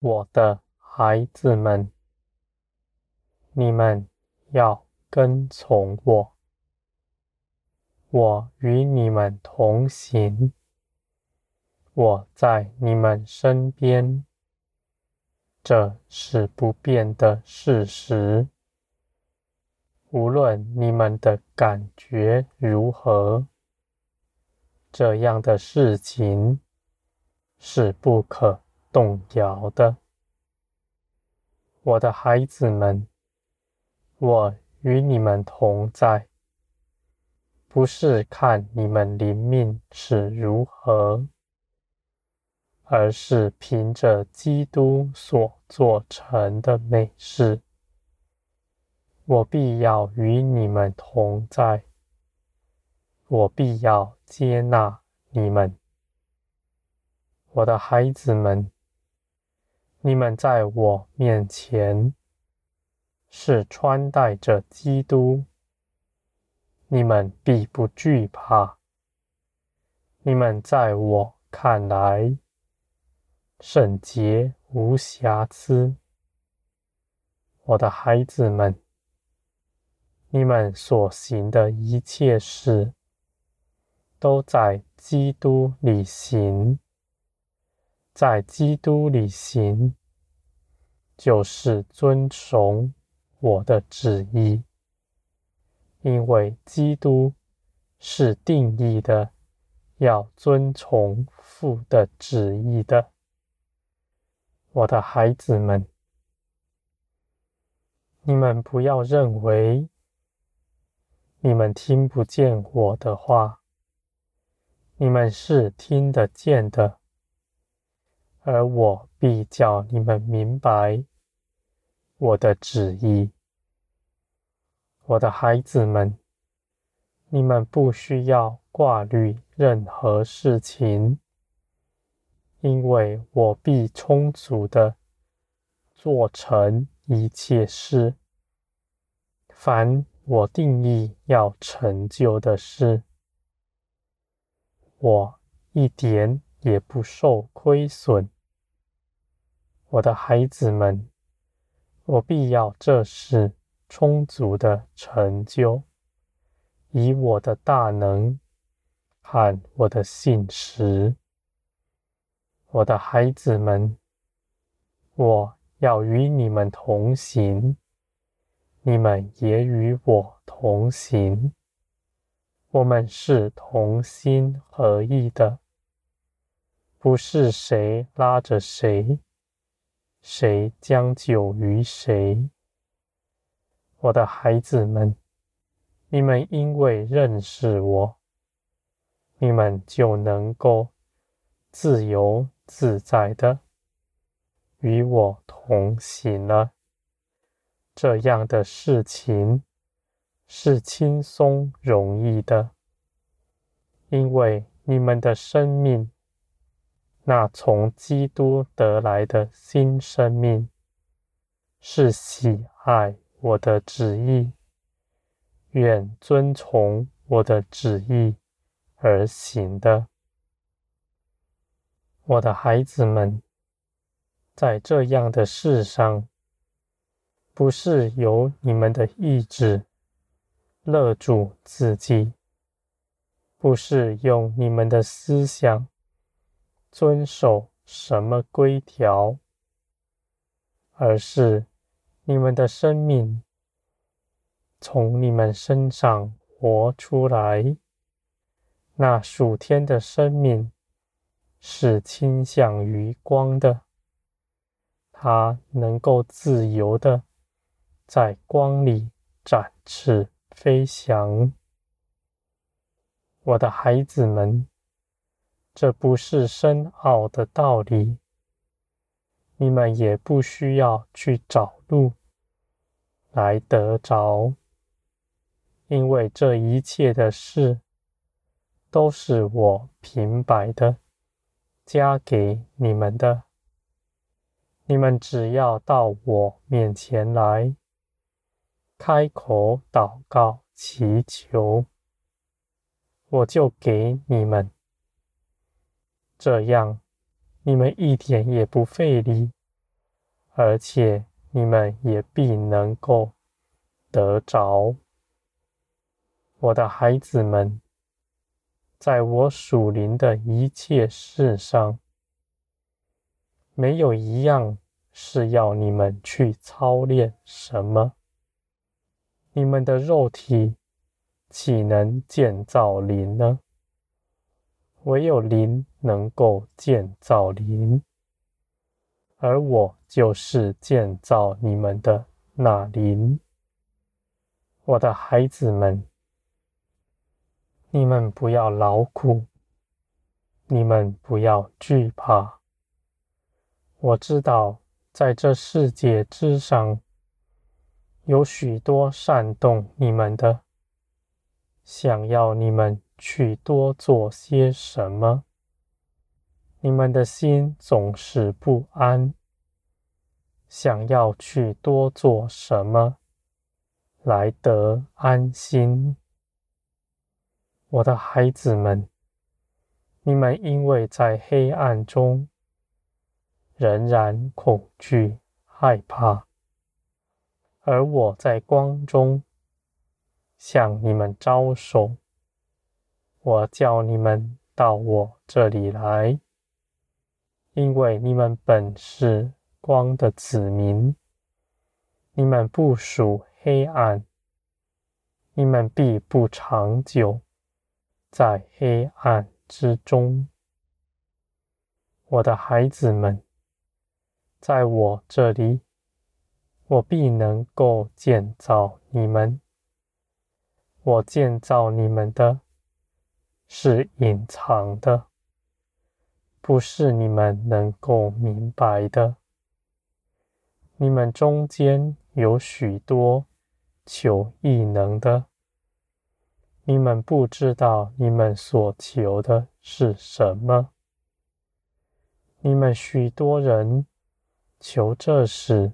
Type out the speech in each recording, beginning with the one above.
我的孩子们，你们要跟从我，我与你们同行，我在你们身边，这是不变的事实。无论你们的感觉如何，这样的事情是不可动摇的，我的孩子们，我与你们同在，不是看你们灵命是如何，而是凭着基督所做成的美事，我必要与你们同在，我必要接纳你们，我的孩子们。你们在我面前是穿戴着基督，你们必不惧怕。你们在我看来圣洁无瑕疵，我的孩子们，你们所行的一切事都在基督里行。在基督里行，就是遵从我的旨意，因为基督是定义的，要遵从父的旨意的。我的孩子们，你们不要认为你们听不见我的话，你们是听得见的。而我必叫你们明白我的旨意，我的孩子们，你们不需要挂虑任何事情，因为我必充足的做成一切事。凡我定义要成就的事，我一点也不受亏损，我的孩子们，我必要这事充足的成就，以我的大能和我的信实。我的孩子们，我要与你们同行，你们也与我同行，我们是同心合意的。不是谁拉着谁，谁将就于谁。我的孩子们，你们因为认识我，你们就能够自由自在的与我同行了。这样的事情是轻松容易的，因为你们的生命。那从基督得来的新生命，是喜爱我的旨意，愿遵从我的旨意而行的。我的孩子们，在这样的世上，不是由你们的意志勒住自己，不是用你们的思想。遵守什么规条，而是你们的生命从你们身上活出来。那属天的生命是倾向于光的，它能够自由的在光里展翅飞翔。我的孩子们。这不是深奥的道理，你们也不需要去找路来得着，因为这一切的事都是我平白的加给你们的。你们只要到我面前来，开口祷告祈求，我就给你们。这样，你们一点也不费力，而且你们也必能够得着。我的孩子们，在我属灵的一切事上，没有一样是要你们去操练什么。你们的肉体岂能建造灵呢？唯有灵能够建造灵，而我就是建造你们的那灵。我的孩子们。你们不要劳苦，你们不要惧怕。我知道，在这世界之上，有许多煽动你们的，想要你们去多做些什么。你们的心总是不安，想要去多做什么，来得安心。我的孩子们，你们因为在黑暗中仍然恐惧害怕，而我在光中向你们招手，我叫你们到我这里来，因为你们本是光的子民，你们不属黑暗，你们必不长久。在黑暗之中，我的孩子们，在我这里，我必能够建造你们。我建造你们的，是隐藏的，不是你们能够明白的。你们中间有许多求异能的。你们不知道你们所求的是什么。你们许多人求这事，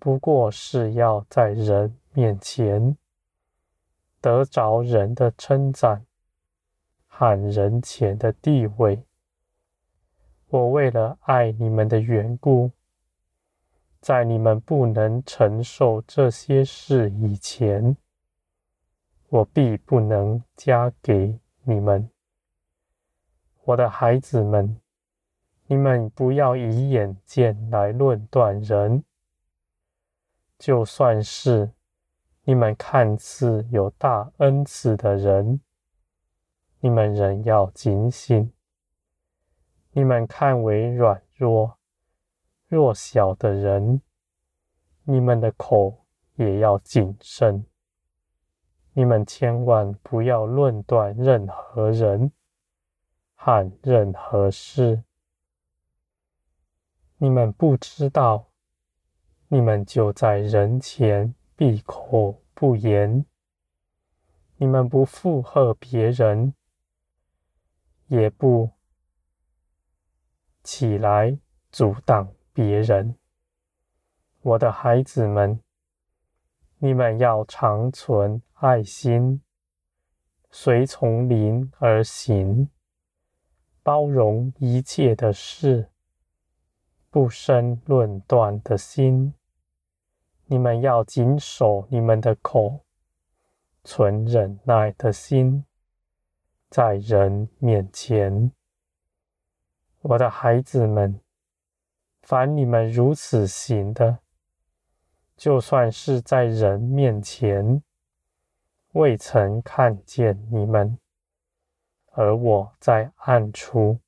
不过是要在人面前得着人的称赞和人前的地位。我为了爱你们的缘故，在你们不能承受这些事以前，我必不能加给你们，我的孩子们，你们不要以眼见来论断人。就算是你们看似有大恩赐的人，你们仍要警醒。你们看为软弱、弱小的人，你们的口也要谨慎。你们千万不要论断任何人和任何事。你们不知道，你们就在人前闭口不言。你们不附和别人，也不起来阻挡别人。我的孩子们，你们要常存爱心，随从灵而行，包容一切的事，不生论断的心。你们要谨守你们的口，存忍耐的心，在人面前。我的孩子们，凡你们如此行的，就算是在人面前。未曾看见你们，而我在暗处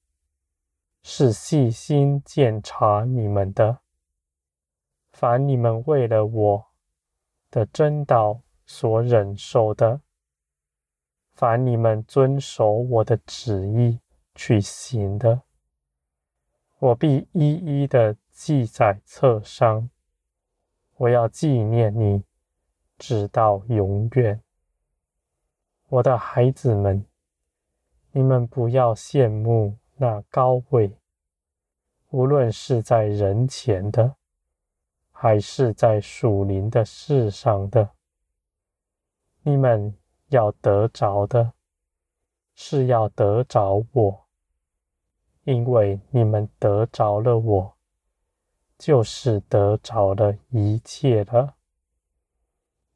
是细心鉴察你们的。凡你们为了我的真道所忍受的，凡你们遵守我的旨意去行的，我必一一的记在册上。我要纪念你，直到永远。我的孩子们，你们不要羡慕那高位，无论是在人前的，还是在属灵的事上的。你们要得着的，是要得着我，因为你们得着了我，就是得着了一切了。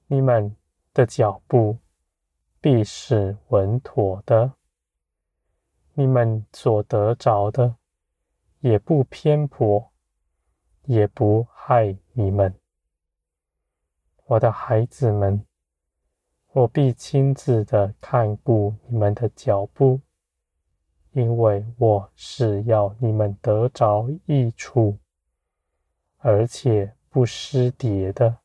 你们的脚步必是稳妥的，你们所得着的也不偏颇，也不害你们。我的孩子们，我必亲自的看顾你们的脚步，因为我是要你们得着益处，而且不失迭的。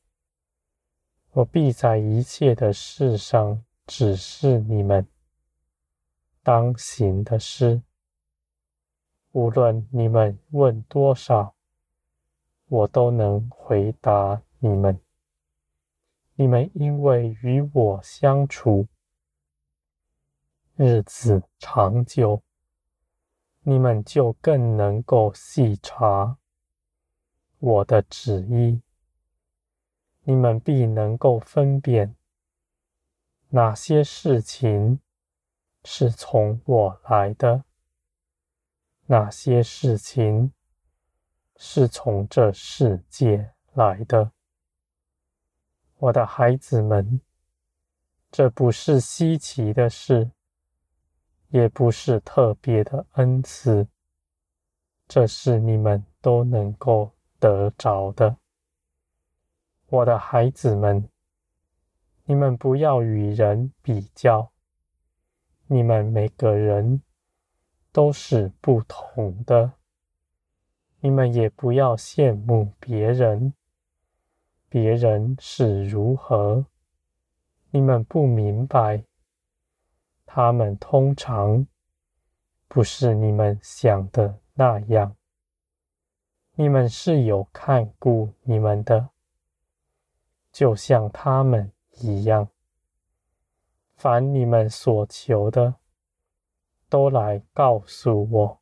我必在一切的事上指示你们当行的事，无论你们问多少，我都能回答你们。你们因为与我相处，日子长久，你们就更能够细察我的旨意。你们必能够分辨哪些事情是从我来的，哪些事情是从这世界来的。我的孩子们，这不是稀奇的事，也不是特别的恩赐，这是你们都能够得着的。我的孩子们，你们不要与人比较，你们每个人都是不同的。你们也不要羡慕别人，别人是如何，你们不明白，他们通常不是你们想的那样。你们是有看顾你们的。就像他们一样，凡你们所求的，都来告诉我，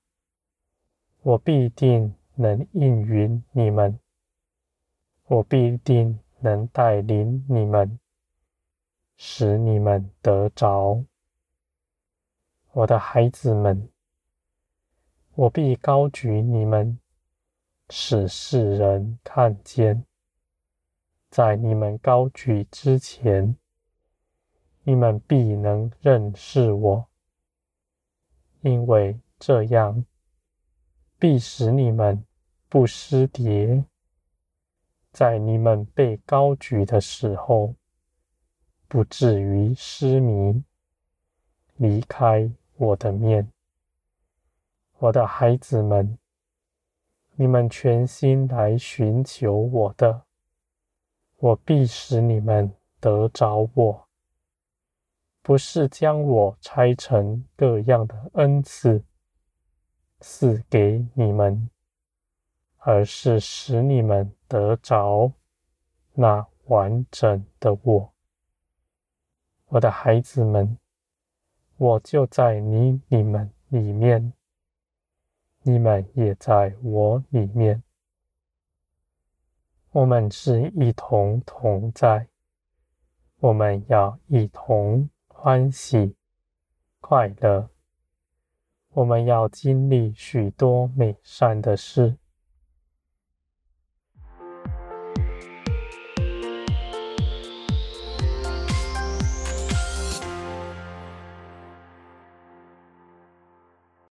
我必定能应允你们，我必定能带领你们，使你们得着。我的孩子们，我必高举你们，使世人看见。在你们高举之前，你们必能认识我，因为这样必使你们不失跌。在你们被高举的时候，不至于失迷，离开我的面。我的孩子们，你们全心来寻求我的。我必使你们得着我，不是将我拆成各样的恩赐赐给你们，而是使你们得着那完整的我。我的孩子们，我就在你你们里面，你们也在我里面。我们是一同同在，我们要一同欢喜快乐，我们要经历许多美善的事，